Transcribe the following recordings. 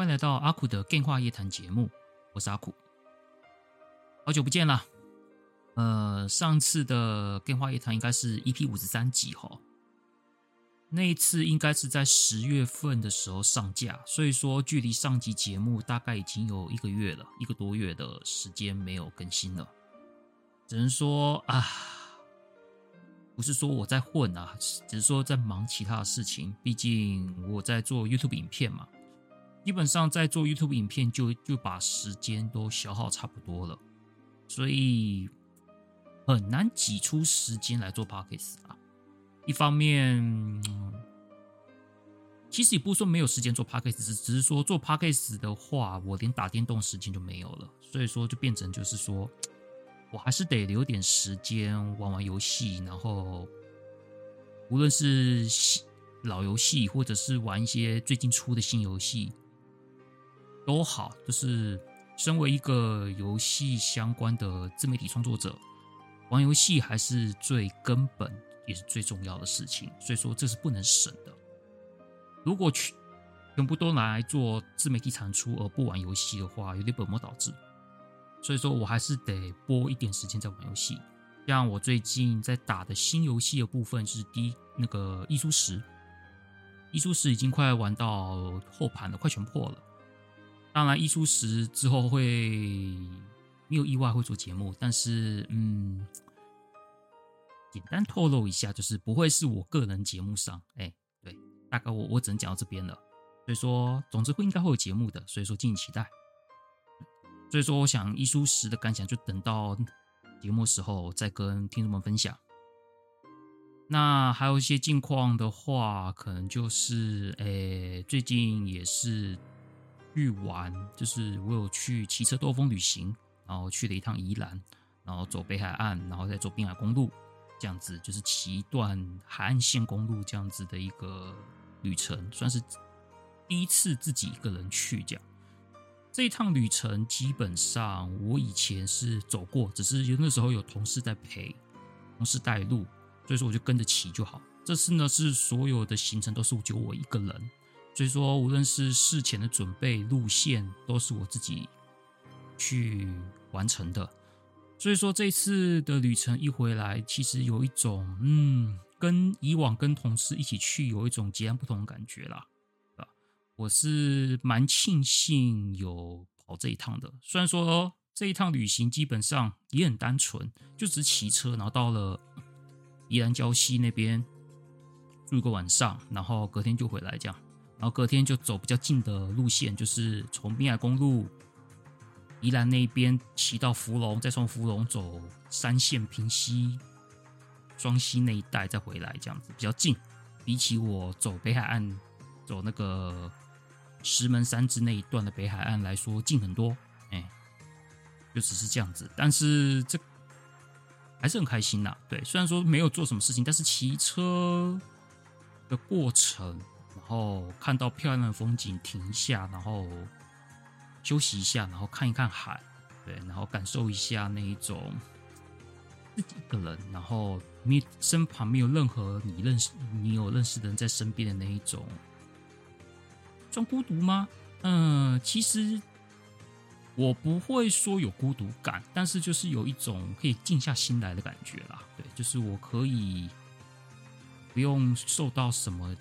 欢迎来到阿苦的电话夜谈节目，我是阿苦，好久不见了。呃，上次的电话夜谈应该是 EP 五十三集哈，那一次应该是在十月份的时候上架，所以说距离上集节目大概已经有一个月了，一个多月的时间没有更新了，只能说啊。不是说我在混啊，只是说在忙其他的事情。毕竟我在做 YouTube 影片嘛，基本上在做 YouTube 影片就就把时间都消耗差不多了，所以很难挤出时间来做 Podcast 啊。一方面，其实也不是说没有时间做 Podcast，只只是说做 Podcast 的话，我连打电动时间就没有了，所以说就变成就是说。我还是得留点时间玩玩游戏，然后无论是老游戏，或者是玩一些最近出的新游戏，都好。就是身为一个游戏相关的自媒体创作者，玩游戏还是最根本也是最重要的事情。所以说这是不能省的。如果全全部都来做自媒体产出而不玩游戏的话，有点本末倒置。所以说我还是得拨一点时间在玩游戏，像我最近在打的新游戏的部分是第一那个艺术史，艺术史已经快玩到后盘了，快全破了。当然，一出十之后会没有意外会做节目，但是嗯，简单透露一下，就是不会是我个人节目上，哎，对，大概我我只能讲到这边了。所以说，总之会应该会有节目的，所以说敬请期待。所以说，我想一出十的感想就等到节目时候再跟听众们分享。那还有一些近况的话，可能就是，诶，最近也是去玩，就是我有去骑车兜风旅行，然后去了一趟宜兰，然后走北海岸，然后再走滨海公路，这样子就是骑一段海岸线公路这样子的一个旅程，算是第一次自己一个人去这样。这一趟旅程基本上我以前是走过，只是有那时候有同事在陪，同事带路，所以说我就跟着骑就好。这次呢是所有的行程都是就我一个人，所以说无论是事前的准备、路线都是我自己去完成的。所以说这次的旅程一回来，其实有一种嗯，跟以往跟同事一起去有一种截然不同的感觉啦。啊我是蛮庆幸有跑这一趟的，虽然说这一趟旅行基本上也很单纯，就只骑车，然后到了宜兰礁溪那边住一个晚上，然后隔天就回来这样，然后隔天就走比较近的路线，就是从滨海公路宜兰那边骑到福隆，再从福隆走三线平溪、双溪那一带再回来，这样子比较近，比起我走北海岸走那个。石门山之那一段的北海岸来说近很多，哎，就只是这样子，但是这还是很开心呐。对，虽然说没有做什么事情，但是骑车的过程，然后看到漂亮的风景，停下，然后休息一下，然后看一看海，对，然后感受一下那一种自己一个人，然后你身旁没有任何你认识、你有认识的人在身边的那一种。算孤独吗？嗯、其实我不会说有孤独感，但是就是有一种可以静下心来的感觉啦。对，就是我可以不用受到什么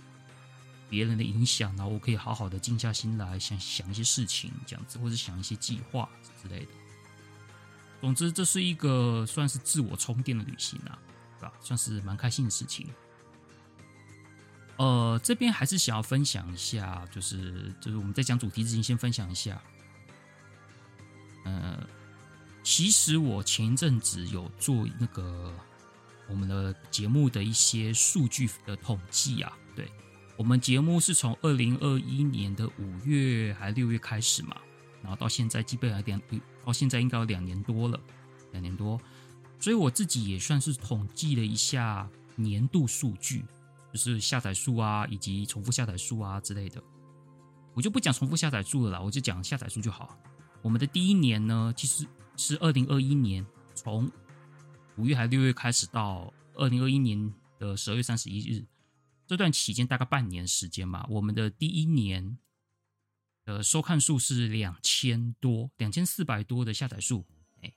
别人的影响，然后我可以好好的静下心来想想一些事情，这样子，或者想一些计划之类的。总之，这是一个算是自我充电的旅行啊，对吧？算是蛮开心的事情。呃，这边还是想要分享一下，就是就是我们在讲主题之前，先分享一下。呃，其实我前一阵子有做那个我们的节目的一些数据的统计啊，对，我们节目是从二零二一年的五月还六月开始嘛，然后到现在基本上两到现在应该有两年多了，两年多，所以我自己也算是统计了一下年度数据，就是下载数啊，以及重复下载数啊之类的。我就不讲重复下载数了啦，我就讲下载数就好。我们的第一年呢，其实是二零二一年，从五月还六月开始到二零二一年的十二月三十一日。这段期间大概半年时间嘛，我们的第一年的收看数是两千多，两千四百多的下载数，哎，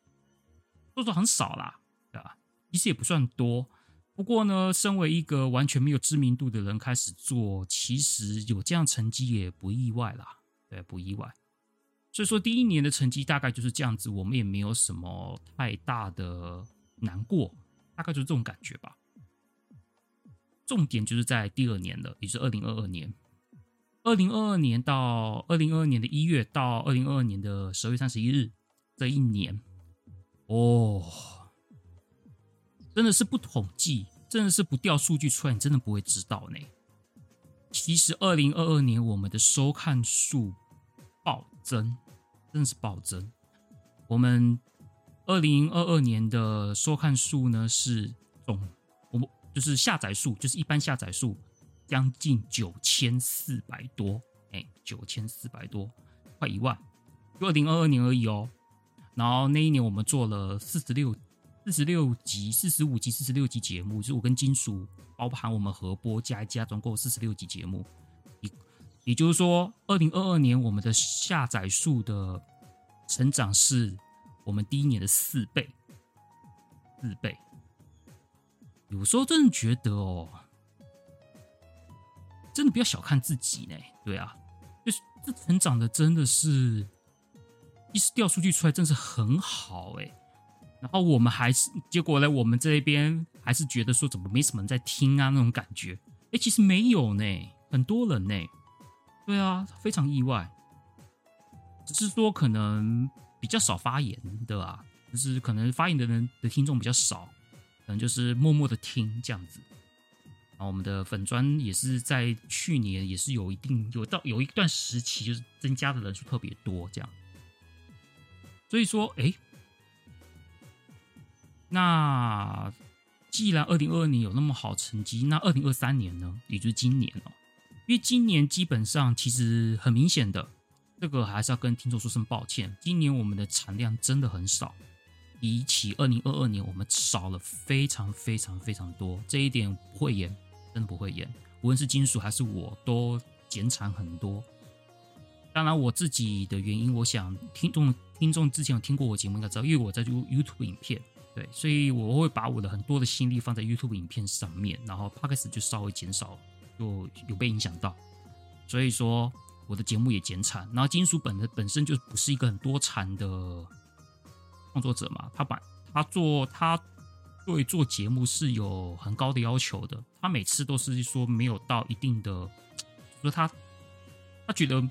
说说很少啦，对吧？其实也不算多，不过呢，身为一个完全没有知名度的人开始做，其实有这样成绩也不意外啦，对，不意外。所以说第一年的成绩大概就是这样子，我们也没有什么太大的难过，大概就是这种感觉吧。重点就是在第二年了，也是二零二二年。二零二二年到二零二二年的一月到二零二二年的十二月三十一日这一年，哦，真的是不统计，真的是不调数据出来，你真的不会知道呢。其实二零二二年我们的收看数暴增，真的是暴增。我们二零二二年的收看数呢是总。就是下载数，就是一般下载数，将近九千四百多，哎，九千四百多，快一万，就二零二二年而已哦。然后那一年我们做了四十六、四十六集、四十五集、四十六集节目，就是我跟金属包含我们合播加一加，总共四十六集节目。也也就是说，二零二二年我们的下载数的成长是我们第一年的四倍，四倍。有时候真的觉得哦，真的不要小看自己呢。对啊，就是这成长的真的是，一时调数据出来真是很好哎。然后我们还是结果呢，我们这边还是觉得说怎么没什么人在听啊那种感觉。哎，其实没有呢，很多人呢。对啊，非常意外。只是说可能比较少发言的啊，就是可能发言的人的听众比较少。就是默默的听这样子，然后我们的粉砖也是在去年也是有一定有到有一段时期就是增加的人数特别多这样，所以说哎，那既然二零二二年有那么好成绩，那二零二三年呢，也就是今年哦，因为今年基本上其实很明显的，这个还是要跟听众说声抱歉，今年我们的产量真的很少。比起二零二二年，我们少了非常非常非常多，这一点不会演，真的不会演。无论是金属还是我都减产很多。当然，我自己的原因，我想听众听众之前有听过我节目应该知道，因为我在 YouTube 影片，对，所以我会把我的很多的心力放在 YouTube 影片上面，然后 Podcast 就稍微减少，就有被影响到。所以说，我的节目也减产。然后，金属本的本身就不是一个很多产的。创作者嘛，他把他做他对做节目是有很高的要求的。他每次都是说没有到一定的，说他他觉得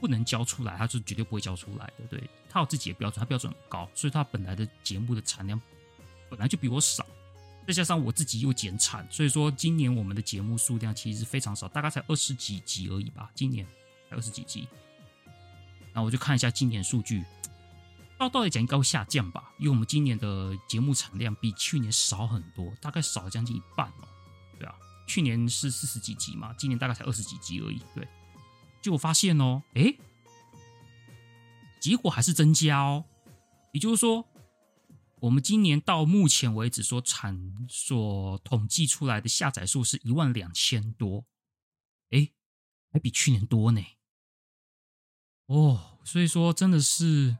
不能交出来，他就绝对不会交出来的。对，他有自己的标准，他标准很高，所以他本来的节目的产量本来就比我少，再加上我自己又减产，所以说今年我们的节目数量其实是非常少，大概才二十几集而已吧。今年才二十几集，然后我就看一下今年数据。照道理讲应该会下降吧，因为我们今年的节目产量比去年少很多，大概少了将近一半哦。对啊，去年是四十几集嘛，今年大概才二十几集而已。对，结果发现哦，诶，结果还是增加哦。也就是说，我们今年到目前为止所产所统计出来的下载数是一万两千多，诶，还比去年多呢。哦，所以说真的是。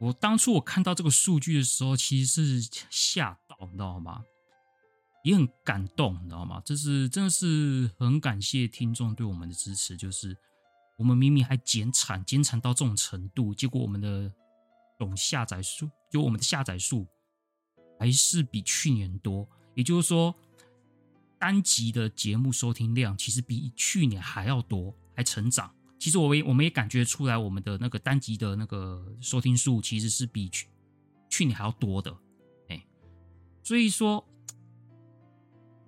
我当初我看到这个数据的时候，其实是吓到，你知道吗？也很感动，你知道吗？这是真的是很感谢听众对我们的支持。就是我们明明还减产，减产到这种程度，结果我们的总下载数，就我们的下载数还是比去年多。也就是说，单集的节目收听量其实比去年还要多，还成长。其实我也我们也感觉出来，我们的那个单集的那个收听数其实是比去去年还要多的，哎，所以说，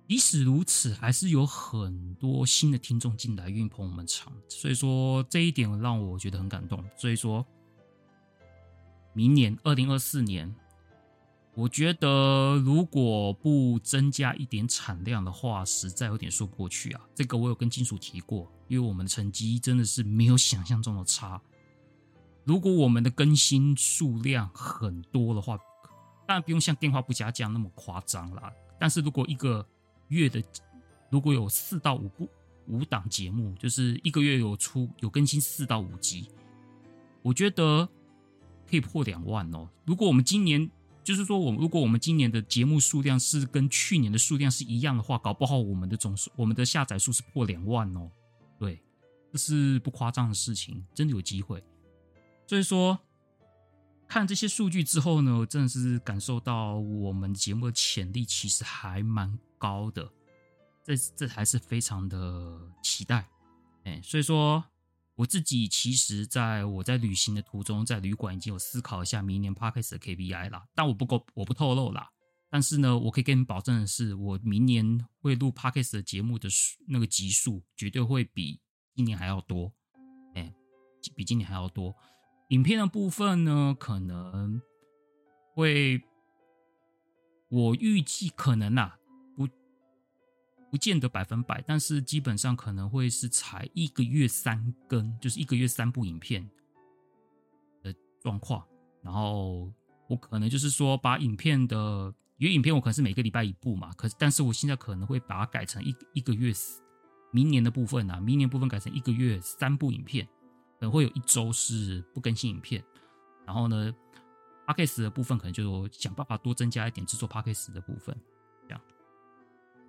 即使如此，还是有很多新的听众进来愿意捧我们场，所以说这一点让我觉得很感动。所以说，明年二零二四年，我觉得如果不增加一点产量的话，实在有点说不过去啊。这个我有跟金属提过，因为我们的成绩真的是没有想象中的差。如果我们的更新数量很多的话，当然不用像电话不加价那么夸张啦。但是如果一个月的如果有四到五部五档节目，就是一个月有出有更新四到五集，我觉得可以破两万哦。如果我们今年就是说，我如果我们今年的节目数量是跟去年的数量是一样的话，搞不好我们的总数我们的下载数是破两万哦。对，这是不夸张的事情，真的有机会。所以说，看这些数据之后呢，我真的是感受到我们节目的潜力其实还蛮高的，这这还是非常的期待。哎，所以说我自己其实在我在旅行的途中，在旅馆已经有思考一下明年 Podcast 的 KPI 了，但我不够，我不透露啦。但是呢，我可以跟你保证的是，我明年会录 Podcast 的节目的那个集数，绝对会比今年还要多。哎，比今年还要多。影片的部分呢，可能会，我预计可能啊，不见得百分百，但是基本上可能会是采一个月三更，就是一个月三部影片的状况。然后我可能就是说，把影片的，因为影片我可能是每个礼拜一部嘛，可是但是我现在可能会把它改成一一个月，明年的部分啊，明年部分改成一个月三部影片。可能会有一周是不更新影片，然后呢，Podcast 的部分可能就想办法多增加一点制作 Podcast 的部分，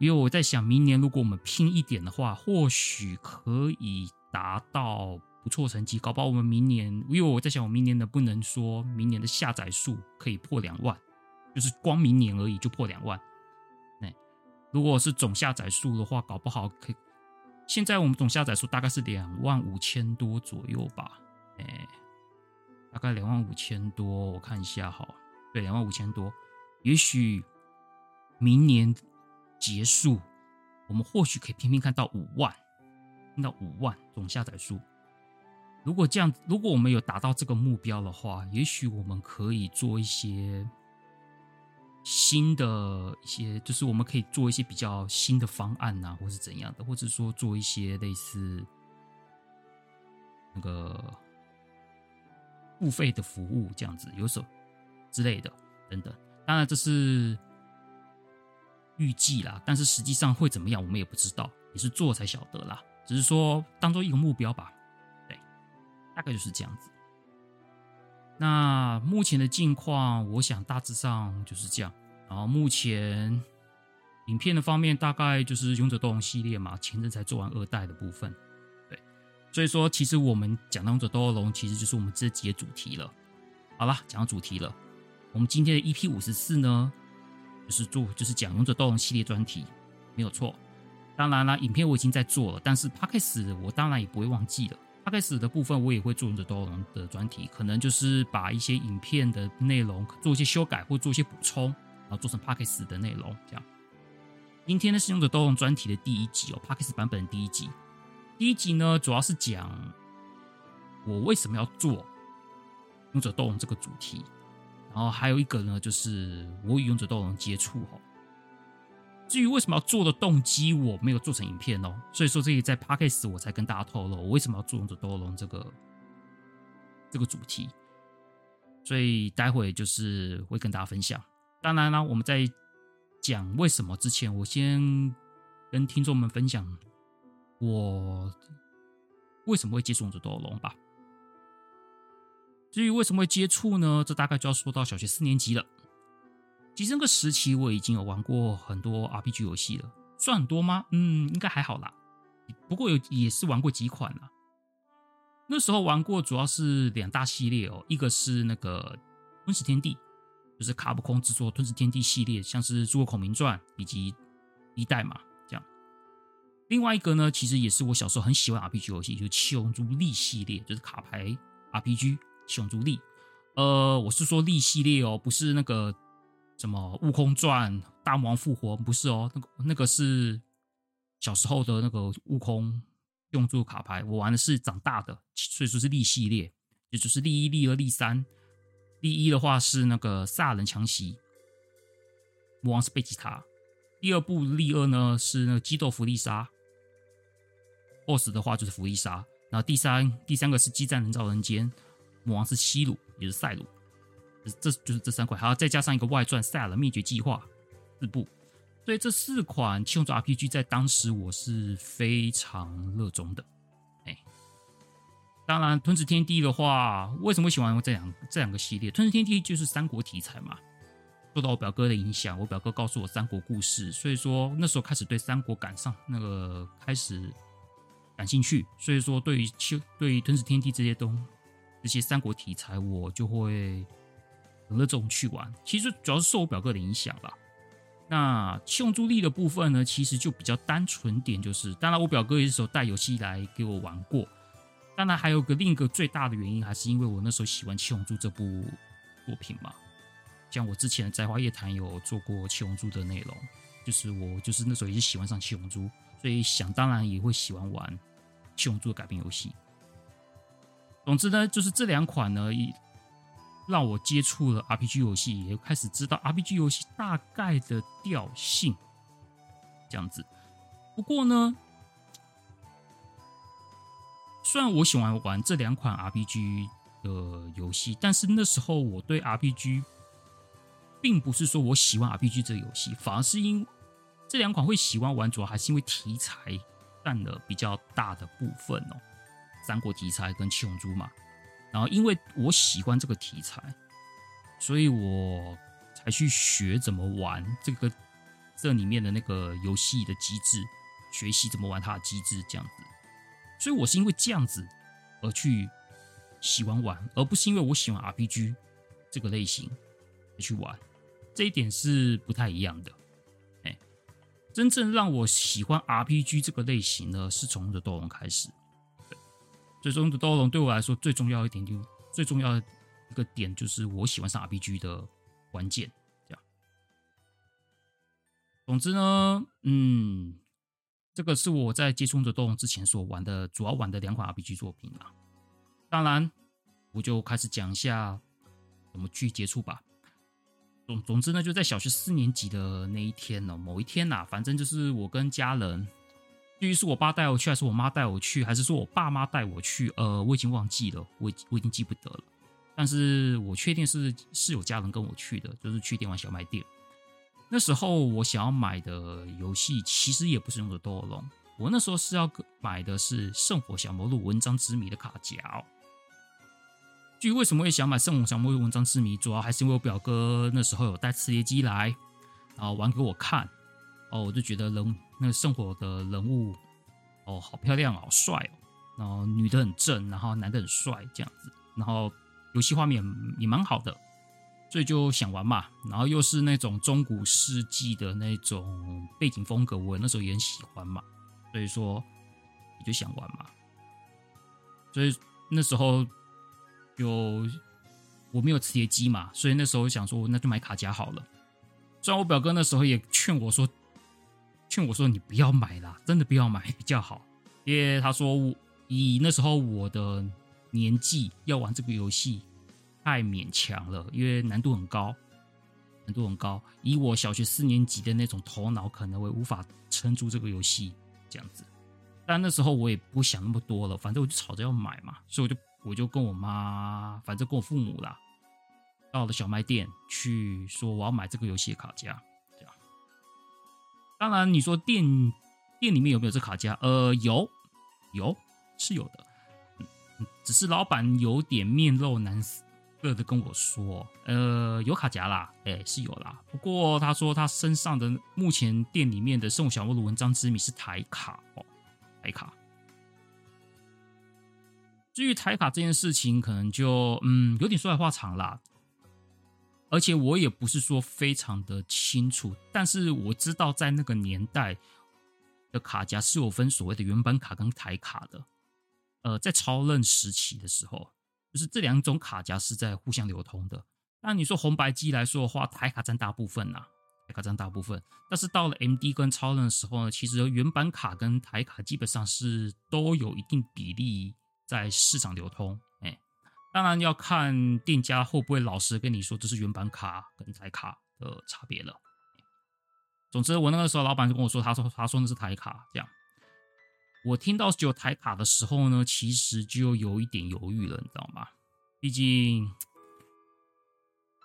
因为我在想，明年如果我们拼一点的话，或许可以达到不错成绩。搞不好我们明年，因为我在想，我明年能不能说明年的下载数可以破两万，就是光明年而已就破两万。那如果是总下载数的话，搞不好可以。现在我们总下载数大概是两万五千多左右吧，哎，大概两万五千多，我看一下哈，对，两万五千多。也许明年结束，我们或许可以拼拼看到五万，拼到五万总下载数。如果这样，如果我们有达到这个目标的话，也许我们可以做一些。新的一些，就是我们可以做一些比较新的方案呐、或是怎样的，或者说做一些类似那个付费的服务这样子，有手之类的等等。当然这是预计啦，但是实际上会怎么样，我们也不知道，也是做才晓得啦。只是说当做一个目标吧，对，大概就是这样子。那目前的近况，我想大致上就是这样。然后目前影片的方面，大概就是《勇者斗龙》系列嘛，前阵才做完二代的部分。对，所以说其实我们讲《勇者斗龙》，其实就是我们这集的主题了。好了，讲到主题了，我们今天的 EP 五十四呢，是做就是讲《勇者斗龙》系列专题，没有错。当然了，影片我已经在做了，但是 Podcast 我当然也不会忘记了。Podcast 的部分我也会做《勇者斗龙》的专题，可能就是把一些影片的内容做一些修改或做一些补充，然后做成 Podcast 的内容。这样，今天呢是《勇者斗龙》专题的第一集哦，Podcast 版本的第一集。第一集呢主要是讲我为什么要做《勇者斗龙》这个主题，然后还有一个呢就是我与《勇者斗龙》接触哦。至于为什么要做的动机，我没有做成影片哦，所以说这个在 Podcast 我才跟大家透露我为什么要做《勇者斗龙》这个这个主题，所以待会就是会跟大家分享。当然啦，我们在讲为什么之前，我先跟听众们分享我为什么会接触《勇者斗龙》吧。至于为什么会接触呢？这大概就要说到小学四年级了。其实那个时期我已经有玩过很多 RPG 游戏了，算很多吗？嗯，应该还好啦。不过有也是玩过几款啦。那时候玩过主要是两大系列哦，一个是那个《吞食天地》，就是卡普空制作《吞食天地》系列，像是《诸葛孔明传》以及一代嘛这样。另外一个呢，其实也是我小时候很喜欢 RPG 游戏，就是《七龙珠力》系列，就是卡牌 RPG《七龙珠力》。呃，我是说力系列哦，不是那个。什么悟空传、大魔王复活不是哦，那个那个是小时候的那个悟空用作卡牌，我玩的是长大的，所以说是力系列，也就是力一、力二、力三。力一的话是那个萨人强袭，魔王是贝吉塔。第二部力二呢是那个基斗弗利沙，BOSS 的话就是弗利沙。然后第三第三个是激战人造人间，魔王是西鲁，也是赛鲁。这就是这三款，还要再加上一个外传《赛尔灭绝计划》四部，所以这四款七龙珠 RPG 在当时我是非常热衷的。哎，当然《吞食天地》的话，为什么喜欢这两这两个系列？《吞食天地》就是三国题材嘛，受到我表哥的影响，我表哥告诉我三国故事，所以说那时候开始对三国感上那个开始感兴趣，所以说对于七对于《吞食天地》这些东这些三国题材，我就会很。热衷去玩，其实主要是受我表哥的影响吧。那七龙珠力的部分呢，其实就比较单纯点，就是当然我表哥也是时候带游戏来给我玩过。当然还有个另一个最大的原因，还是因为我那时候喜欢七龙珠这部作品嘛。像我之前在花叶谈有做过七龙珠的内容，就是我就是那时候也是喜欢上七龙珠，所以想当然也会喜欢玩七龙珠的改编游戏。总之呢，就是这两款呢。让我接触了 RPG 游戏，也开始知道 RPG 游戏大概的调性，这样子。不过呢，虽然我喜欢玩这两款 RPG 的游戏，但是那时候我对 RPG 并不是说我喜欢 RPG 这个游戏，反而是因这两款会喜欢玩，主要还是因为题材占了比较大的部分哦，三国题材跟七龙珠嘛。然后，因为我喜欢这个题材，所以我才去学怎么玩这个这里面的那个游戏的机制，学习怎么玩它的机制，这样子。所以我是因为这样子而去喜欢玩，而不是因为我喜欢 RPG 这个类型去玩。这一点是不太一样的。哎，真正让我喜欢 RPG 这个类型呢，是从《的斗龙》开始。最终的斗龙对我来说最重要一点，就最重要的一个点就是我喜欢上 RPG 的关键。这样，总之呢，嗯，这个是我在接触的斗龙之前所玩的主要玩的两款 RPG 作品啊。当然，我就开始讲一下怎么去接触吧。总总之呢，就在小学四年级的那一天呢，某一天呐，反正就是我跟家人。至于是我爸带我去，还是我妈带我去，还是说我爸妈带我去？呃，我已经忘记了，我我已经记不得了。但是我确定是是有家人跟我去的，就是去电玩小卖店。那时候我想要买的游戏其实也不是勇者斗龙，我那时候是要买的是《圣火小魔录文章之谜》的卡夹。至于为什么会想买《圣火小魔录文章之谜》，主要还是因为我表哥那时候有带磁碟机来，然后玩给我看。哦，我就觉得人那个圣火的人物，哦，好漂亮，好帅哦。然后女的很正，然后男的很帅，这样子。然后游戏画面也蛮好的，所以就想玩嘛。然后又是那种中古世纪的那种背景风格，我那时候也很喜欢嘛。所以说，也就想玩嘛。所以那时候就我没有磁碟机嘛，所以那时候想说，那就买卡夹好了。虽然我表哥那时候也劝我说。劝我说：“你不要买啦，真的不要买比较好。”因为他说，以那时候我的年纪要玩这个游戏太勉强了，因为难度很高，难度很高。以我小学四年级的那种头脑，可能会无法撑住这个游戏这样子。但那时候我也不想那么多了，反正我就吵着要买嘛，所以我就我就跟我妈，反正跟我父母啦，到了小卖店去说我要买这个游戏的卡夹。当然，你说店店里面有没有这卡夹？呃，有，有是有的，只是老板有点面露难色的跟我说，呃，有卡夹啦，哎，是有啦。不过他说他身上的目前店里面的《圣火小魔录纹章之谜》是台卡哦，台卡。至于台卡这件事情，可能就嗯有点说来话长啦。而且我也不是说非常的清楚，但是我知道在那个年代的卡夹是有分所谓的原版卡跟台卡的。呃，在超任时期的时候，就是这两种卡夹是在互相流通的。那你说红白机来说的话，台卡占大部分呐，台卡占大部分。但是到了 MD 跟超任的时候呢，其实原版卡跟台卡基本上是都有一定比例在市场流通。当然要看店家会不会老实跟你说这是原版卡跟台卡的差别了。总之，我那个时候老板就跟我说，他说他说那是台卡这样。我听到只有台卡的时候呢，其实就有一点犹豫了，你知道吗？毕竟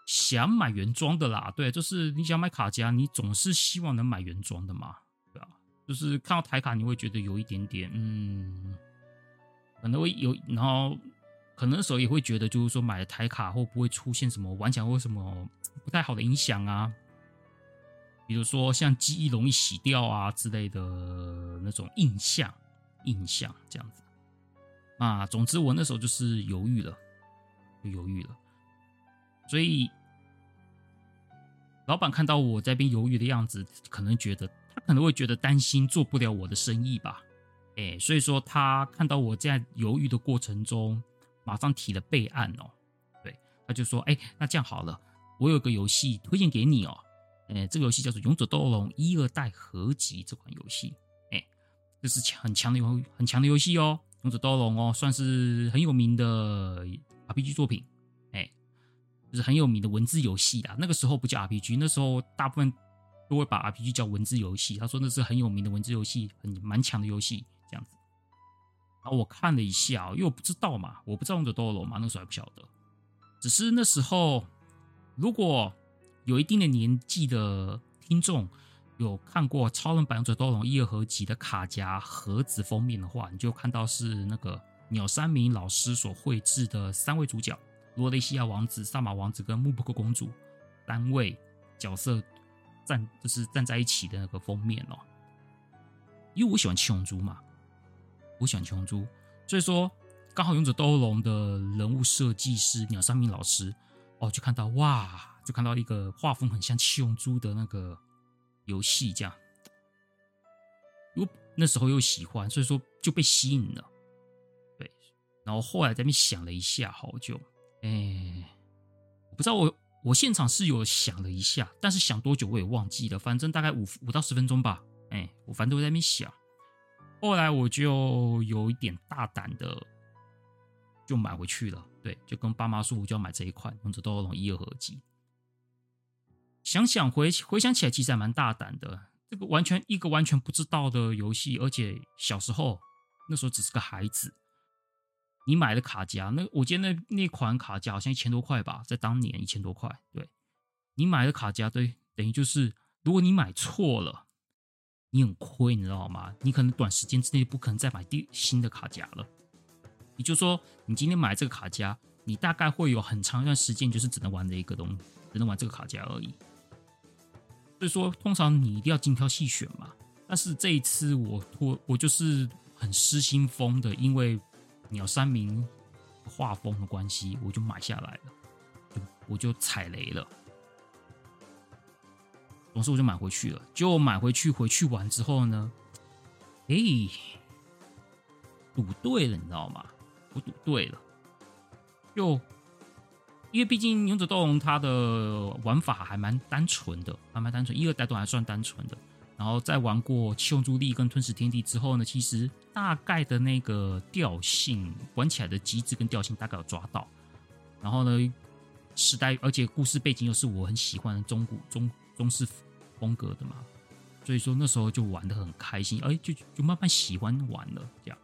想买原装的啦，对，就是你想买卡夹，你总是希望能买原装的嘛，对吧？就是看到台卡，你会觉得有一点点，嗯，可能会有，然后可能那时候也会觉得，就是说买了台卡会不会出现什么玩起来会什么不太好的影响啊？比如说像记忆容易洗掉啊之类的那种印象。印象这样子啊，总之我那时候就是犹豫了，就犹豫了，所以老板看到我在边犹豫的样子，可能觉得他可能会觉得担心做不了我的生意吧，哎，所以说他看到我在犹豫的过程中，马上提了备案哦，对，他就说，哎，那这样好了，我有个游戏推荐给你哦，哎，这个游戏叫做《勇者斗龙》一二代合集这款游戏。哎这是强很强的游很强的游戏哦，《勇者斗龙》哦，算是很有名的 RPG 作品，哎，就是很有名的文字游戏啦。那个时候不叫 RPG，那时候大部分都会把 RPG 叫文字游戏。他说那是很有名的文字游戏，很蛮强的游戏我看了一下，因为我不知道嘛，我不知道《勇者斗龙》嘛，那时候还不晓得。只是那时候如果有一定的年纪的听众。有看过超人版勇者斗龙一二合集的卡夹盒子封面的话，你就看到是那个鸟山明老师所绘制的三位主角罗雷西亚王子、萨玛王子跟穆布克公主三位角色站就是站在一起的那个封面哦。因为我喜欢七龙珠嘛，我喜欢七龙珠，所以说刚好勇者斗龙的人物设计师鸟山明老师哦，就看到哇，就看到一个画风很像七龙珠的那个。游戏这样，又那时候又喜欢，所以说就被吸引了。对，然后后来在那边想了一下好久，哎，我不知道我我现场是有想了一下，但是想多久我也忘记了，反正大概五五到十分钟吧。哎，我反正都在那边想。后来我就有一点大胆的，就买回去了。对，就跟爸妈说，我就要买这一款《勇者斗龙一二合集》。想想回回想起来，其实还蛮大胆的。这个完全一个完全不知道的游戏，而且小时候那时候只是个孩子，你买的卡夹，那我记得那那款卡夹好像一千多块吧，在当年一千多块。对，你买的卡夹，对，等于就是如果你买错了，你很亏，你知道吗？你可能短时间之内不可能再买第新的卡夹了。也就是说，你今天买这个卡夹，你大概会有很长一段时间，就是只能玩这一个东西，只能玩这个卡夹而已。所以说，通常你一定要精挑细选嘛。但是这一次我我我就是很失心疯的，因为鸟山明画风的关系，我就买下来了，我就踩雷了。总之我就买回去了。就买回去回去玩之后呢，哎，赌对了，你知道吗？我赌对了，就。因为毕竟《勇者斗龙》它的玩法还蛮单纯的，还蛮单纯，一二代都还算单纯的。然后在玩过《七龙珠力》跟《吞噬天地》之后呢，其实大概的那个调性，玩起来的机制跟调性大概有抓到。然后呢，时代而且故事背景又是我很喜欢的中古中中式风格的嘛，所以说那时候就玩的很开心，哎，就就慢慢喜欢玩了这样。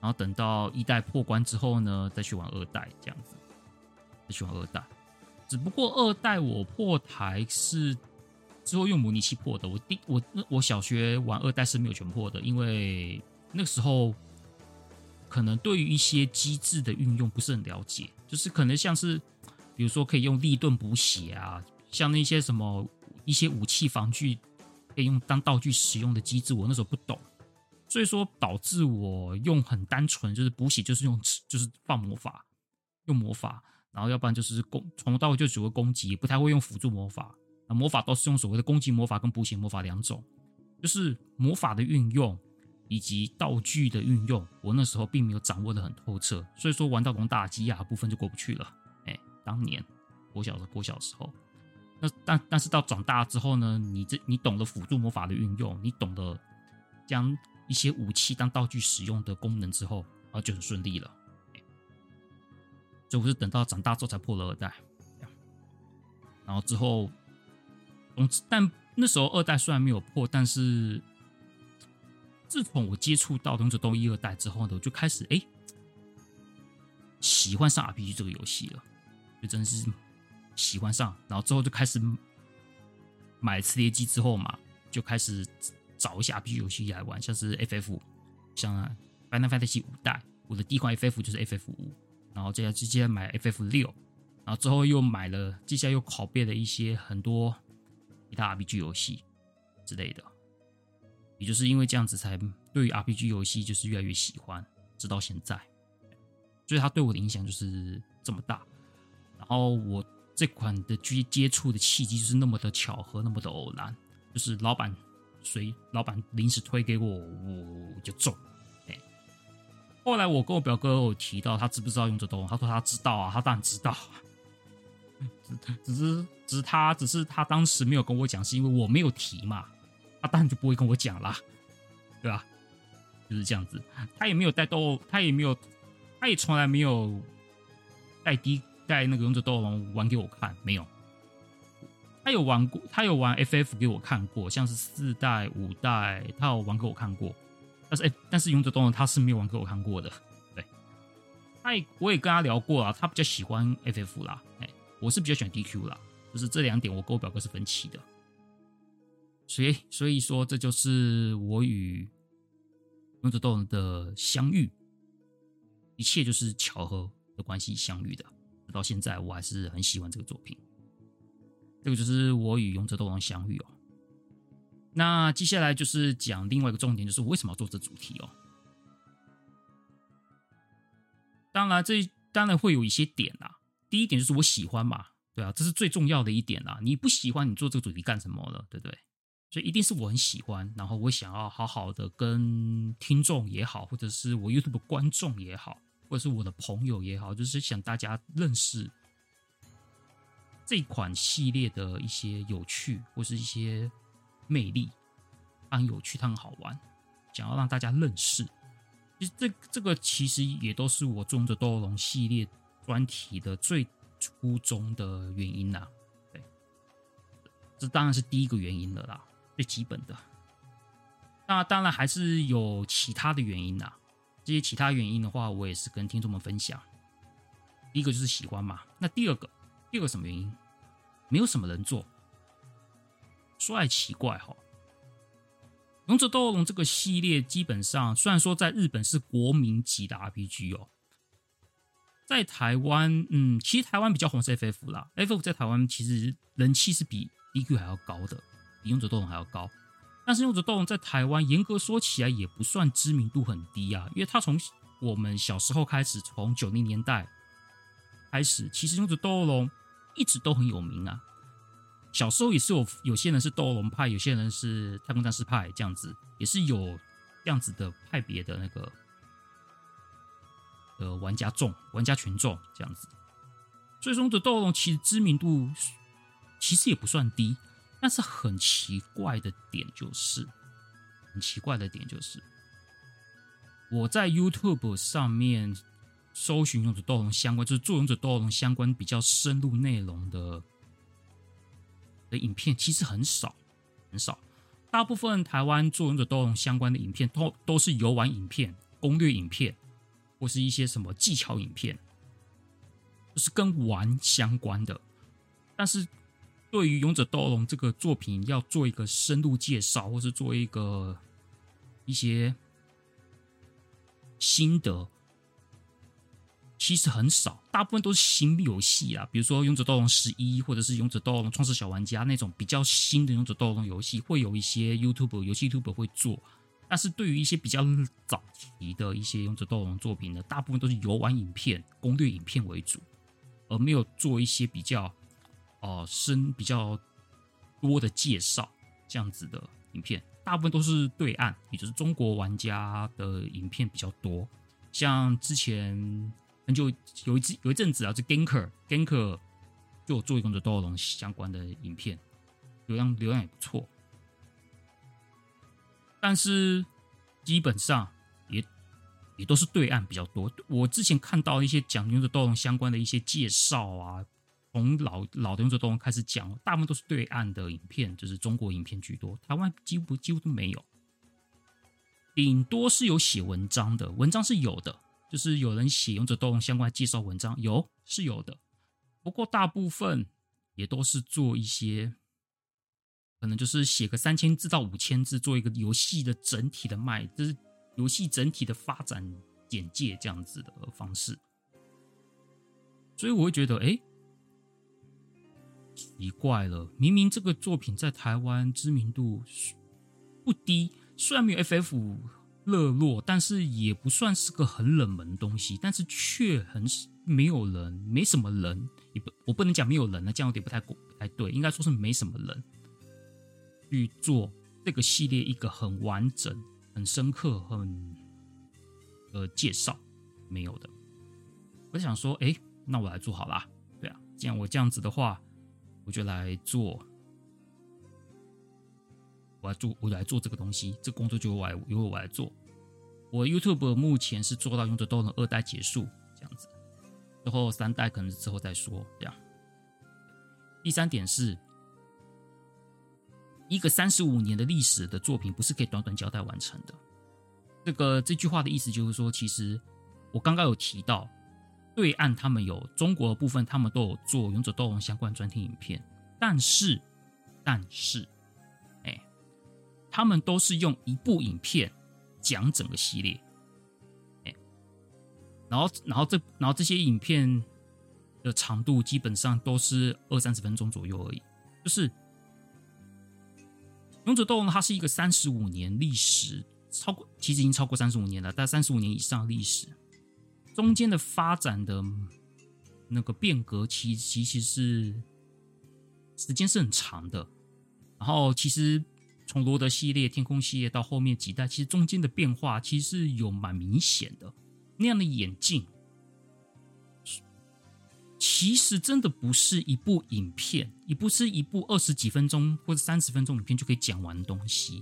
然后等到一代破关之后呢，再去玩二代这样子。很喜欢二代，只不过二代我破台是之后用模拟器破的。我第我那我小学玩二代是没有全破的，因为那个时候可能对于一些机制的运用不是很了解，就是可能像是比如说可以用立盾补血啊，像那些什么一些武器防具可以用当道具使用的机制，我那时候不懂，所以说导致我用很单纯，就是补血就是用就是放魔法，用魔法。然后要不然就是攻，从头到尾就只会攻击，不太会用辅助魔法。那魔法都是用所谓的攻击魔法跟补血魔法两种，就是魔法的运用以及道具的运用，我那时候并没有掌握的很透彻，所以说玩到龙大吉亚部分就过不去了。哎，当年我小时候，我小时候，那但但是到长大之后呢，你这你懂了辅助魔法的运用，你懂得将一些武器当道具使用的功能之后，啊，就很顺利了。所以我是等到长大之后才破了二代，然后之后，但那时候二代虽然没有破，但是自从我接触到《勇者斗一》二代之后呢，我就开始哎、喜欢上 RPG 这个游戏了，就真是喜欢上，然后之后就开始买磁碟机之后嘛，就开始找一些 RPG 游戏来玩，像是 FF，像 Final Fantasy 五代，我的第一款 FF 就是 FF 五。然后接下来直接买 FF 六，然后之后又买了，接下来又拷贝了一些很多其他 RPG 游戏之类的，也就是因为这样子，才对于 RPG 游戏就是越来越喜欢，直到现在。所以它对我的影响就是这么大。然后我这款的接接触的契机就是那么的巧合，那么的偶然，就是老板随老板临时推给我，我就中。后来我跟我表哥有提到，他知不知道勇者斗龙？他说他知道啊，他当然知道。只只是只是他只是他当时没有跟我讲，是因为我没有提嘛，他当然就不会跟我讲啦，对吧？就是这样子。他也没有带斗，他也没有，他也从来没有带低带那个勇者斗龙玩给我看，没有。他有玩过，他有玩 FF 给我看过，像是四代、五代，他有玩给我看过。但是哎，但是勇者斗龙他是没有玩给我看过的，对，他也我也跟他聊过啊，他比较喜欢 FF 啦，哎，我是比较喜欢 DQ 啦，就是这两点我跟我表哥是分歧的，所以所以说这就是我与勇者斗龙的相遇，一切就是巧合的关系相遇的，到现在我还是很喜欢这个作品，这个就是我与勇者斗龙相遇哦。那接下来就是讲另外一个重点，就是我为什么要做这主题哦。当然，这当然会有一些点啦。第一点就是我喜欢嘛，对啊，这是最重要的一点啦。你不喜欢，你做这个主题干什么了，对不对？所以一定是我很喜欢，然后我想要好好的跟听众也好，或者是我 YouTube 观众也好，或是我的朋友也好，就是想大家认识这款系列的一些有趣，或是一些。魅力，它很有趣，它很好玩，想要让大家认识。其实这这个其实也都是我《勇者斗龙》系列专题的最初衷的原因呐。对，这当然是第一个原因了啦，最基本的。那当然还是有其他的原因啦。这些其他原因的话，我也是跟听众们分享。第一个就是喜欢嘛。那第二个，第二个什么原因？没有什么人做。说来奇怪哈，《勇者斗恶龙》这个系列基本上虽然说在日本是国民级的 RPG 哦，在台湾，嗯，其实台湾比较红是 FF 啦，FF 在台湾其实人气是比 DQ 还要高的，比《勇者斗龙》还要高。但是《勇者斗龙》在台湾严格说起来也不算知名度很低啊，因为它从我们小时候开始，从九零年代开始，其实《勇者斗龙》一直都很有名啊。小时候也是有有些人是斗龙派，有些人是太空战士派，这样子也是有这样子的派别的那个呃玩家众玩家群众这样子。所以说，这斗龙其实知名度其实也不算低，但是很奇怪的点就是，很奇怪的点就是，我在 YouTube 上面搜寻勇者斗龙相关，就是做勇者斗龙相关比较深入内容的。的影片其实很少，很少。大部分台湾做勇者斗龙相关的影片，都都是游玩影片、攻略影片，或是一些什么技巧影片，就是跟玩相关的。但是，对于勇者斗龙这个作品，要做一个深入介绍，或是做一个一些心得。其实很少，大部分都是新游戏啊，比如说《勇者斗龙十一》或者是《勇者斗龙创世小玩家》那种比较新的《勇者斗龙》游戏，会有一些 YouTube 游戏 YouTube 会做。但是对于一些比较早期的一些《勇者斗龙》作品呢，大部分都是游玩影片、攻略影片为主，而没有做一些比较哦、深、比较多的介绍这样子的影片。大部分都是对岸，也就是中国玩家的影片比较多，像之前。很久有一阵有一阵子啊，就 Ganker Ganker 就做《勇者斗龙》相关的影片，流量流量也不错，但是基本上也也都是对岸比较多。我之前看到一些讲《勇者斗龙》相关的一些介绍啊，从老老的《勇者斗龙》开始讲，大部分都是对岸的影片，就是中国影片居多，台湾几乎几乎都没有。顶多是有写文章的，文章是有的，就是有人写勇者斗龙相关介绍文章，有是有的。不过大部分也都是做一些，可能就是写个三千字到五千字，做一个游戏的整体的卖，就是游戏整体的发展简介这样子的方式。所以我会觉得，哎，奇怪了，明明这个作品在台湾知名度不低。虽然没有 FF 热络，但是也不算是个很冷门的东西，但是却很没有人，没什么人，也不，我不能讲没有人呢，这样有点不太不太对，应该说是没什么人去做这个系列一个很完整、很深刻、很呃介绍，没有的。我想说，哎，那我来做好啦，对啊，既然我这样子的话，我就来做。我来做，我来做这个东西，这个工作就我来由我来做。我 YouTube 目前是做到《勇者斗龙》二代结束这样子，之后三代可能之后再说。这样，第三点是，一个三十五年的历史的作品不是可以短短交代完成的。这个这句话的意思就是说，其实我刚刚有提到，对岸他们有中国部分，他们都有做《勇者斗龙》相关专题影片，但是，但是。哎他们都是用一部影片讲整个系列，哎，然后，然后这，然后这些影片的长度基本上都是二三十分钟左右而已。就是《勇者斗龙》它是一个三十五年历史，超过其实已经超过三十五年了，但三十五年以上历史，中间的发展的那个变革其其实是时间是很长的。然后其实。从罗德系列、天空系列到后面几代，其实中间的变化其实是有蛮明显的。那样的演进，其实真的不是一部影片，也不是一部二十几分钟或者三十分钟影片就可以讲完的东西。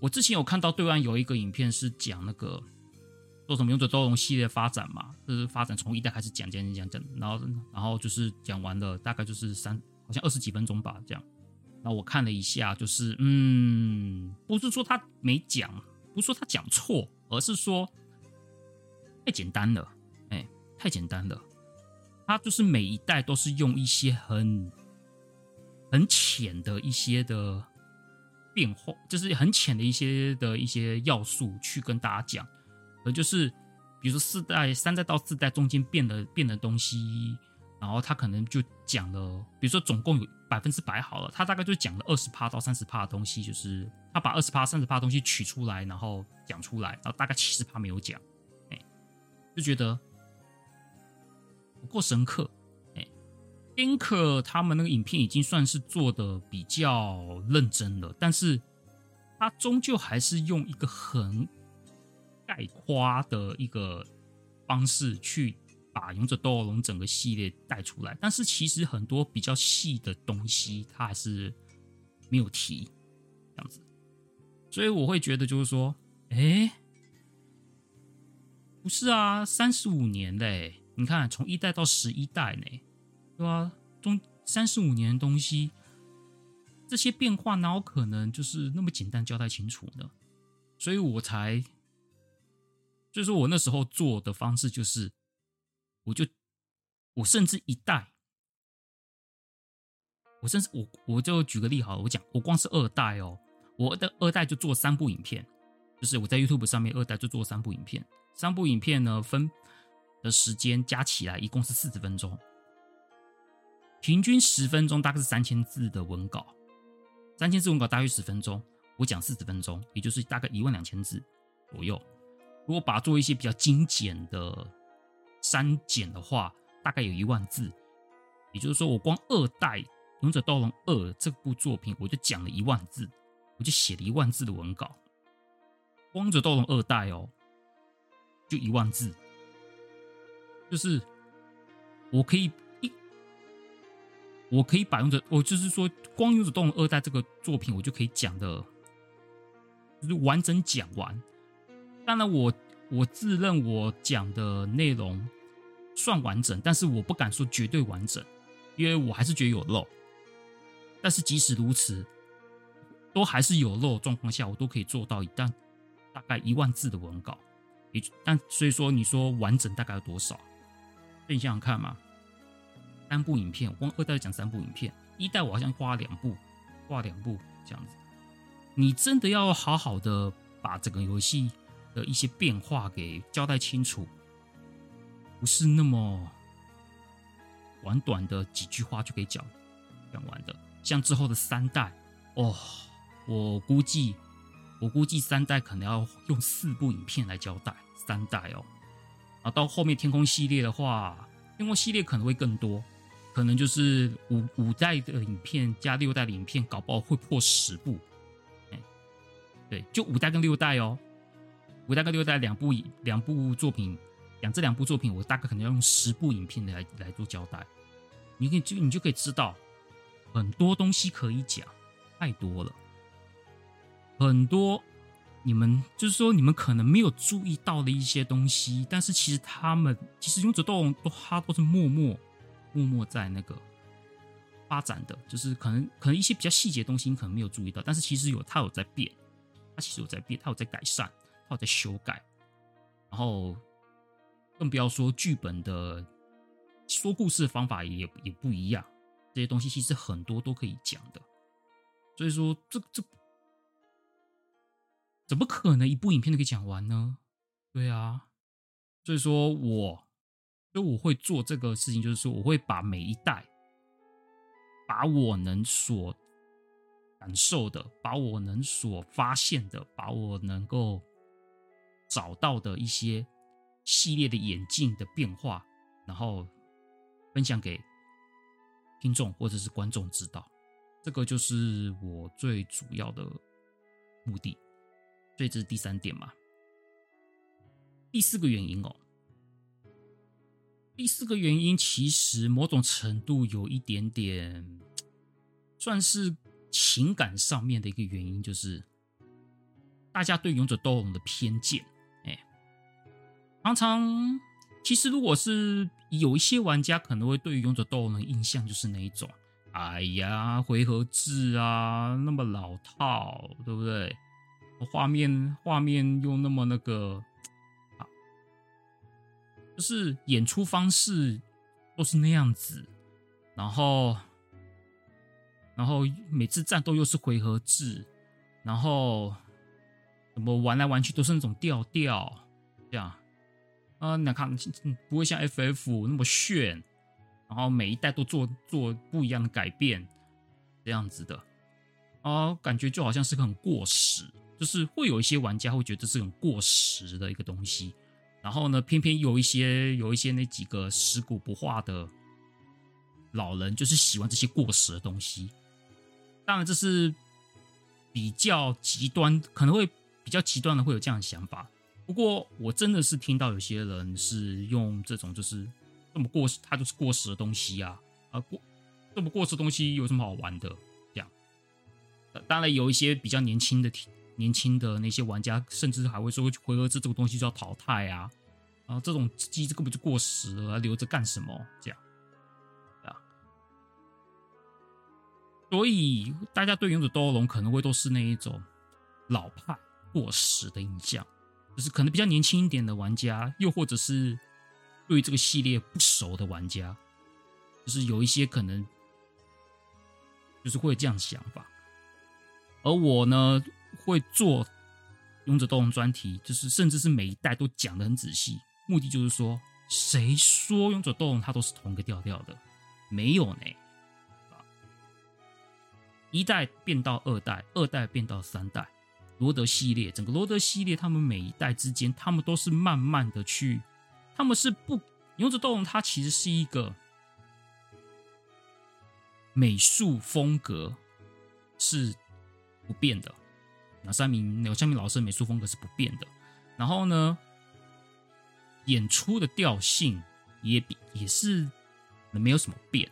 我之前有看到对岸有一个影片是讲那个做什么勇者斗龙系列发展嘛，就是发展从一代开始讲讲讲讲，然后然后就是讲完了，大概就是三好像二十几分钟吧，这样。那我看了一下，就是嗯，不是说他没讲，不是说他讲错，而是说太简单了，哎，太简单了。他就是每一代都是用一些很很浅的一些的变化，就是很浅的一些的一些要素去跟大家讲，就是比如说四代、三代到四代中间变的变的东西。然后他可能就讲了，比如说总共有百分之百好了，他大概就讲了二十趴到三十趴的东西，就是他把二十趴、三十趴的东西取出来，然后讲出来，然后大概七十趴没有讲，哎，就觉得不够深刻，哎，Anchor 他们那个影片已经算是做的比较认真了，但是他终究还是用一个很概括的一个方式去。把《勇者斗恶龙》整个系列带出来，但是其实很多比较细的东西，他还是没有提这样子，所以我会觉得就是说，哎，不是啊，三十五年嘞，你看从一代到十一代呢，对吧？中三十五年的东西，这些变化哪有可能就是那么简单交代清楚呢？所以我才，就是说我那时候做的方式就是。我就，我甚至一代，我甚至我我就举个例好了，我讲我光是二代哦，我的二代就做三部影片，就是我在 YouTube 上面二代就做三部影片，三部影片呢分的时间加起来一共是四十分钟，平均十分钟大概是三千字的文稿，三千字文稿大约十分钟，我讲四十分钟，也就是大概一万两千字左右。如果把它做一些比较精简的。删减的话，大概有一万字，也就是说，我光二代《勇者斗龙二》这部作品，我就讲了一万字，我就写了一万字的文稿。《勇者斗龙二代》哦，就一万字，就是我可以一我可以把勇者，我就是说，光勇者斗龙二代这个作品，我就可以讲的，就是完整讲完。当然我，我自认我讲的内容算完整，但是我不敢说绝对完整，因为我还是觉得有漏。但是即使如此，都还是有漏状况下，我都可以做到一旦大概一万字的文稿。也但所以说，你说完整大概有多少？所以你想想看嘛。三部影片，光二代讲三部影片，一代我好像画两部，画两部这样子。你真的要好好的把整个游戏的一些变化给交代清楚，不是那么短短的几句话就可以讲讲完的。像之后的三代，哦，我估计，我估计三代可能要用四部影片来交代三代哦。啊，到后面天空系列的话，天空系列可能会更多。可能就是五五代的影片加六代的影片，搞不好会破十部。对，就五代跟六代哦，五代跟六代两部两部作品，讲这两部作品，我大概可能要用十部影片来来做交代。你可以就你就可以知道很多东西可以讲，太多了，很多你们就是说你们可能没有注意到的一些东西，但是其实他们其实勇者斗龙都他都是默默。默默在那个发展的，就是可能可能一些比较细节的东西，你可能没有注意到，但是其实有它有在变，它其实有在变，它有在改善，它有在修改，然后更不要说剧本的说故事的方法也也不一样，这些东西其实很多都可以讲的，所以说这这怎么可能一部影片都可以讲完呢？对啊，所以说我。所以我会做这个事情，就是说我会把每一代，把我能所感受的，把我能所发现的，把我能够找到的一些系列的演进的变化，然后分享给听众或者是观众知道。这个就是我最主要的目的。所以这是第三点嘛。第四个原因哦。第四个原因，其实某种程度有一点点，算是情感上面的一个原因，就是大家对勇者斗龙的偏见。常常其实如果是有一些玩家可能会对于勇者斗龙的印象就是那一种，哎呀，回合制啊，那么老套，对不对？画面画面又那么那个。就是演出方式都是那样子，然后，然后每次战斗又是回合制，然后怎么玩来玩去都是那种调调，这样啊？你看，不会像 FF 那么炫，然后每一代都做做不一样的改变，这样子的啊，感觉就好像是个很过时，就是会有一些玩家会觉得是很过时的一个东西。然后呢，偏偏有一些有一些那几个食古不化的老人，就是喜欢这些过时的东西。当然，这是比较极端，可能会比较极端的会有这样的想法。不过，我真的是听到有些人是用这种就是这么过时，它就是过时的东西啊啊过这么过时的东西有什么好玩的？这样。当然，有一些比较年轻的年轻的那些玩家，甚至还会说回合制这个东西就要淘汰啊！啊，这种机制根本就过时了，还留着干什么？这样，啊，所以大家对勇者斗恶龙可能会都是那一种老派过时的印象，就是可能比较年轻一点的玩家，又或者是对这个系列不熟的玩家，就是有一些可能就是会有这样的想法，而我呢，会做勇者斗龙专题，就是甚至是每一代都讲的很仔细，目的就是说，谁说勇者斗龙它都是同一个调调的？没有呢，一代变到二代，二代变到三代，罗德系列，整个罗德系列，他们每一代之间，他们都是慢慢的去，他们是不勇者斗龙，它其实是一个美术风格是不变的。那三明，鸟山明老师的美术风格是不变的。然后呢，演出的调性也比也是没有什么变，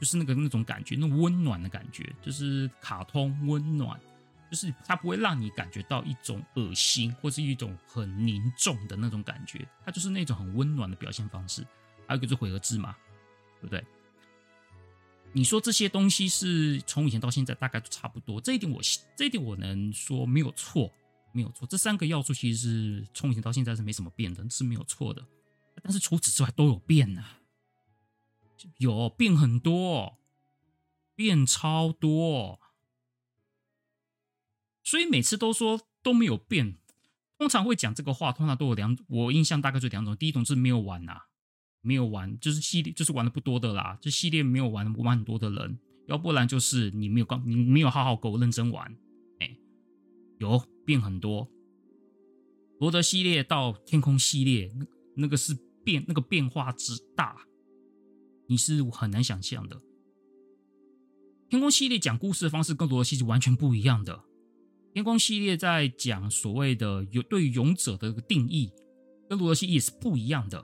就是那个那种感觉，那温暖的感觉，就是卡通温暖，就是它不会让你感觉到一种恶心或是一种很凝重的那种感觉，它就是那种很温暖的表现方式。还有一个是回合制嘛，对不对？你说这些东西是从以前到现在大概都差不多，这一点我这一点我能说没有错，没有错。这三个要素其实是从以前到现在是没什么变的，是没有错的。但是除此之外都有变啊，有变很多，变超多。所以每次都说都没有变，通常会讲这个话，通常都有两，我印象大概就两种，第一种是没有玩呐。没有玩，就是系列，就是玩的不多的啦。这系列没有玩玩很多的人，要不然就是你没有刚，你没有好好给我认真玩。哎，有变很多。罗德系列到天空系列，那那个是变，那个变化之大，你是很难想象的。天空系列讲故事的方式跟罗德系列完全不一样的。天空系列在讲所谓的勇对于勇者的一个定义，跟罗德系列是不一样的。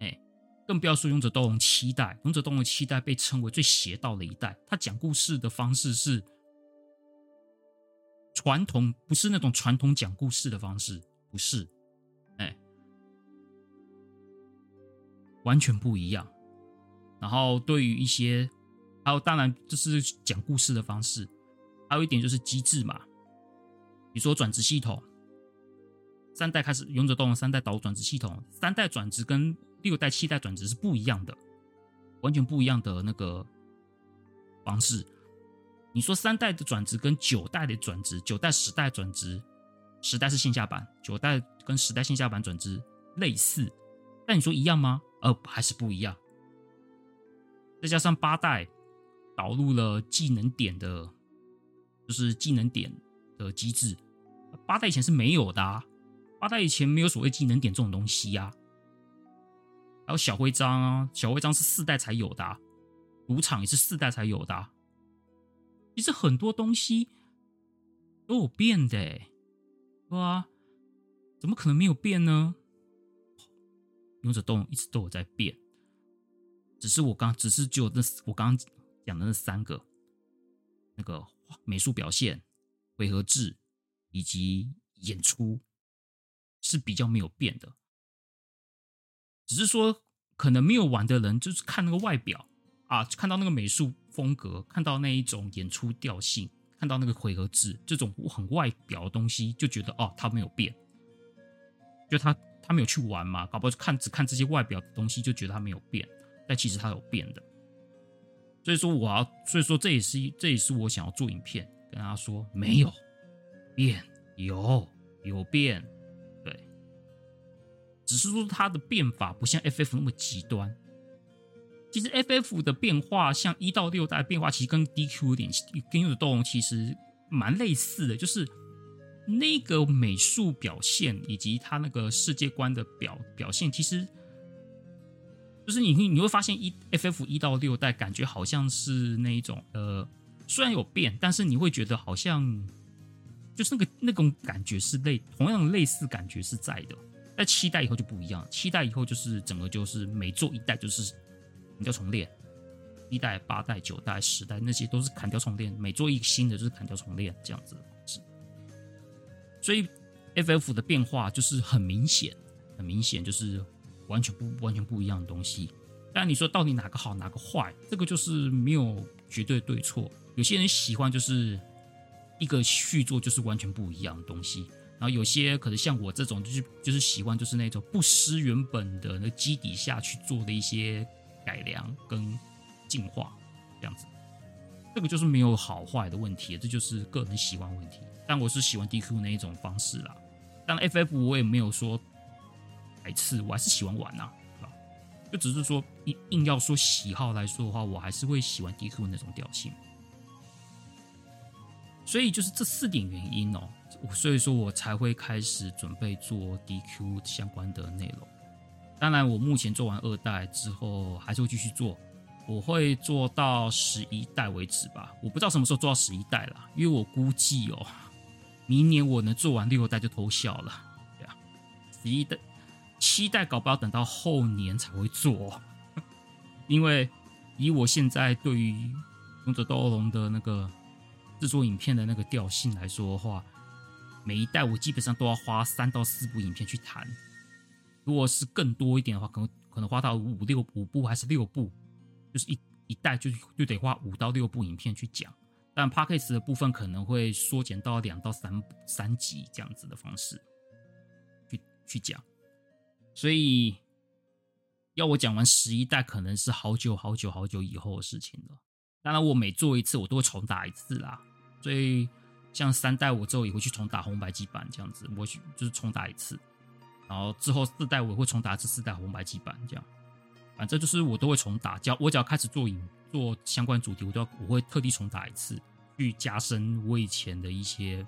哎更不要说《勇者斗龙七代》，《勇者斗龙七代》被称为最邪道的一代。他讲故事的方式是传统，不是那种传统讲故事的方式，不是，哎，完全不一样。然后对于一些，还有当然就是讲故事的方式，还有一点就是机制嘛，比如说转职系统，三代开始《勇者斗龙》三代导入转职系统，三代转职跟六代、七代转职是不一样的，完全不一样的那个方式。你说三代的转职跟九代的转职，九代、十代转职，十代是线下版，九代跟十代线下版转职类似，但你说一样吗？呃，还是不一样。再加上八代导入了技能点的，就是技能点的机制，八代以前是没有的啊，八代以前没有所谓技能点这种东西呀。还有小徽章啊，小徽章是四代才有的啊，赌场也是四代才有的啊。其实很多东西都有变的，对吧？怎么可能没有变呢？勇者斗一直都有在变，只是我刚只是就那我刚刚讲的那三个，那个美术表现、回合制以及演出是比较没有变的。只是说，可能没有玩的人，就是看那个外表啊，看到那个美术风格，看到那一种演出调性，看到那个回合制这种很外表的东西，就觉得哦，他没有变，就他他没有去玩嘛，搞不好看只看这些外表的东西，就觉得他没有变，但其实他有变的。所以说，我要，所以说这也是这也是我想要做影片跟大家说，没有变，有有变。对只是说它的变法不像 FF 那么极端。其实 FF 的变化，像一到六代变化，其实跟 DQ 有点，跟勇者斗龙其实蛮类似的，就是那个美术表现以及它那个世界观的表表现，其实就是你你会发现一 FF 一到六代感觉好像是那一种呃，虽然有变，但是你会觉得好像就是那个那种感觉是类同样类似感觉是在的。在七代以后就不一样，七代以后就是整个就是每做一代就是砍掉重练，一代、八代、九代、十代那些都是砍掉重练，每做一个新的就是砍掉重练这样子的方式。所以 FF 的变化就是很明显，很明显就是完全不完全不一样的东西。但你说到底哪个好哪个坏，这个就是没有绝对对错。有些人喜欢就是一个续作就是完全不一样的东西。然后有些可能像我这种，就是就是喜欢就是那种不失原本的那基底下去做的一些改良跟进化，这样子，这个就是没有好坏的问题，这就是个人喜欢问题。但我是喜欢 DQ 那一种方式啦，但 FF 我也没有说排斥，我还是喜欢玩呐，是吧？就只是说硬硬要说喜好来说的话，我还是会喜欢 DQ 那种调性。所以就是这四点原因哦。所以说我才会开始准备做 DQ 相关的内容。当然，我目前做完二代之后，还是会继续做。我会做到十一代为止吧。我不知道什么时候做到十一代了，因为我估计哦，明年我能做完六代就偷笑了。对啊，十一代、七代搞不好等到后年才会做，因为以我现在对于《勇者斗恶龙》的那个制作影片的那个调性来说的话，每一代我基本上都要花三到四部影片去谈。如果是更多一点的话，可能可能花到五六五部还是六部，就是一一代就就得花五到六部影片去讲。但 Podcast 的部分可能会缩减到两到三三集这样子的方式去去讲，所以。要我讲完十一代，可能是好久好久好久以后的事情了。当然，我每做一次，我都会重打一次啦。所以，像三代，我之后也会去重打红白机版这样子，我去就是重打一次。然后之后四代，我也会重打一次四代红白机版这样。反正就是我都会重打，只要我只要开始做影做相关主题，我都要我会特地重打一次，去加深我以前的一些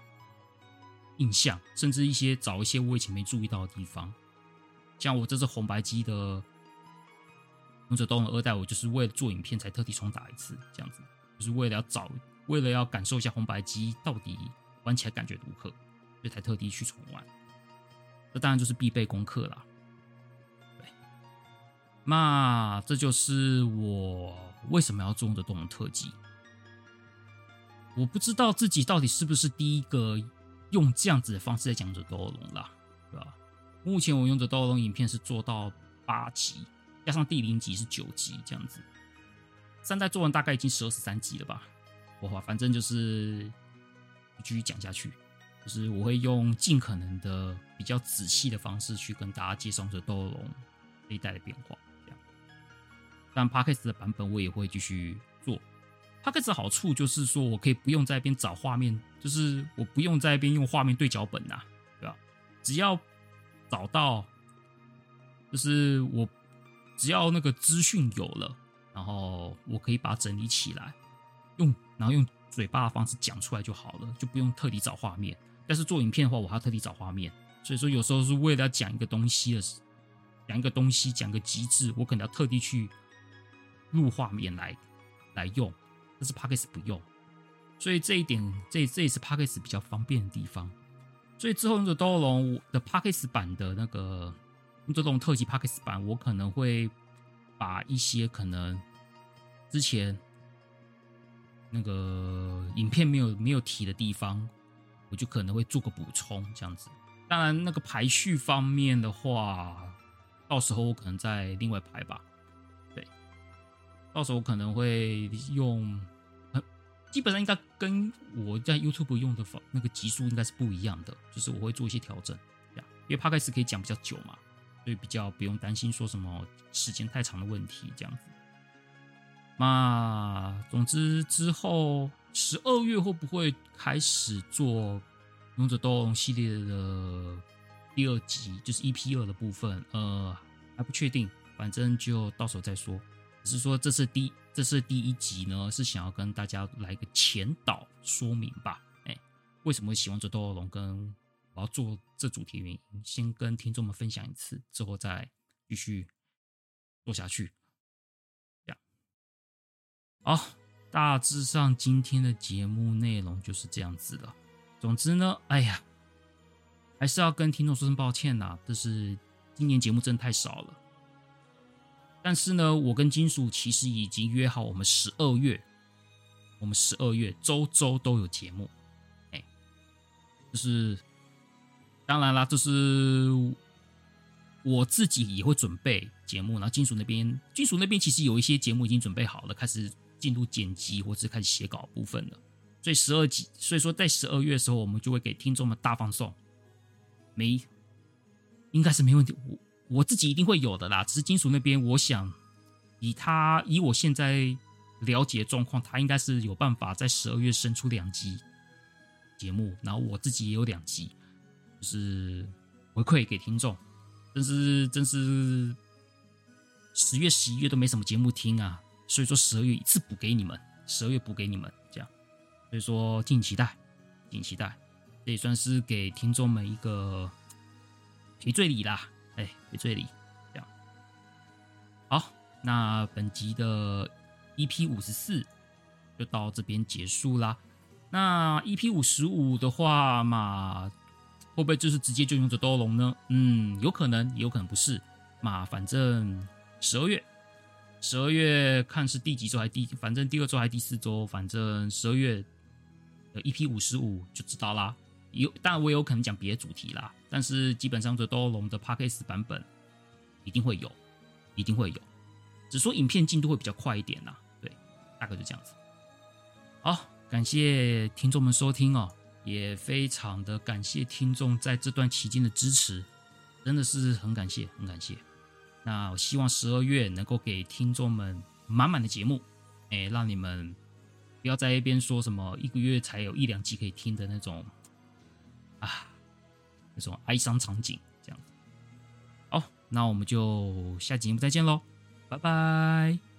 印象，甚至一些找一些我以前没注意到的地方。像我这次红白机的。勇者斗龙二代，我就是为了做影片才特地重打一次，这样子，就是为了要找，为了要感受一下红白机到底玩起来感觉如何，所以才特地去重玩。这当然就是必备功课啦。对，那这就是我为什么要做勇者斗龙特辑。我不知道自己到底是不是第一个用这样子的方式在讲着斗龙啦，对吧？目前我勇者斗龙影片是做到八集。加上第零集是九集这样子，三代做完大概已经十二十三集了吧？我反正就是继续讲下去，就是我会用尽可能的比较仔细的方式去跟大家介绍这斗龙这一代的变化。这样，但 Podcast 的版本我也会继续做。Podcast 的好处就是说我可以不用在那边找画面，就是我不用在那边用画面对脚本呐，对吧？只要找到，就是我。只要那个资讯有了，然后我可以把它整理起来，用然后用嘴巴的方式讲出来就好了，就不用特地找画面。但是做影片的话，我还要特地找画面，所以说有时候是为了要讲一个东西的，讲一个东西，讲个极致，我可能要特地去录画面来来用。但是 Podcast 不用，所以这一点这这也是 Podcast 比较方便的地方。所以之后《勇者斗龙》的 Podcast 版的那个。用这种特辑 Podcast 版，我可能会把一些可能之前那个影片没有没有提的地方，我就可能会做个补充，这样子。当然，那个排序方面的话，到时候我可能再另外排吧。对，到时候可能会用，基本上应该跟我在 YouTube 用的方那个集数应该是不一样的，就是我会做一些调整，因为 Podcast 可以讲比较久嘛。所以比较不用担心说什么时间太长的问题，这样子。那总之之后十二月会不会开始做《勇者斗恶龙》系列的第二集，就是 EP 二的部分？呃，还不确定，反正就到时候再说。只是说这是第这是第一集呢，是想要跟大家来个前导说明吧。哎，为什么喜欢《勇者斗龙》跟？我要做这主题原因，先跟听众们分享一次，之后再继续做下去。好，大致上今天的节目内容就是这样子的。总之呢，哎呀，还是要跟听众说声抱歉呐，就是今年节目真的太少了。但是呢，我跟金属其实已经约好，我们十二月，我们十二月周周都有节目，哎，就是。当然啦，就是我自己也会准备节目，然后金属那边，金属那边其实有一些节目已经准备好了，开始进入剪辑或者开始写稿部分了。所以十二集，所以说在十二月的时候，我们就会给听众们大放送，没，应该是没问题。我我自己一定会有的啦。只是金属那边，我想以他以我现在了解状况，他应该是有办法在十二月生出两集节目，然后我自己也有两集。就是回馈给听众，真是真是十月十一月都没什么节目听啊，所以说十二月一次补给你们，十二月补给你们这样，所以说敬请期待，敬请期待，这也算是给听众们一个赔罪礼啦，哎，赔罪礼这样。好，那本集的 EP 五十四就到这边结束啦。那 EP 五十五的话嘛。会不会就是直接就勇者斗龙呢？嗯，有可能，也有可能不是。嘛，反正十二月，十二月看是第几周还第，反正第二周还第四周，反正十二月的 EP 五十五就知道啦。有，当然我有可能讲别的主题啦，但是基本上这都龙的 Podcast 版本一定会有，一定会有，只说影片进度会比较快一点啦。对，大概就这样子。好，感谢听众们收听哦，也非常的感谢听众在这段期间的支持，真的是很感谢，很感谢。那我希望十二月能够给听众们满满的节目，哎，让你们不要在一边说什么一个月才有一两集可以听的那种啊，那种哀伤场景这样子。好，那我们就下集节目再见喽，拜拜。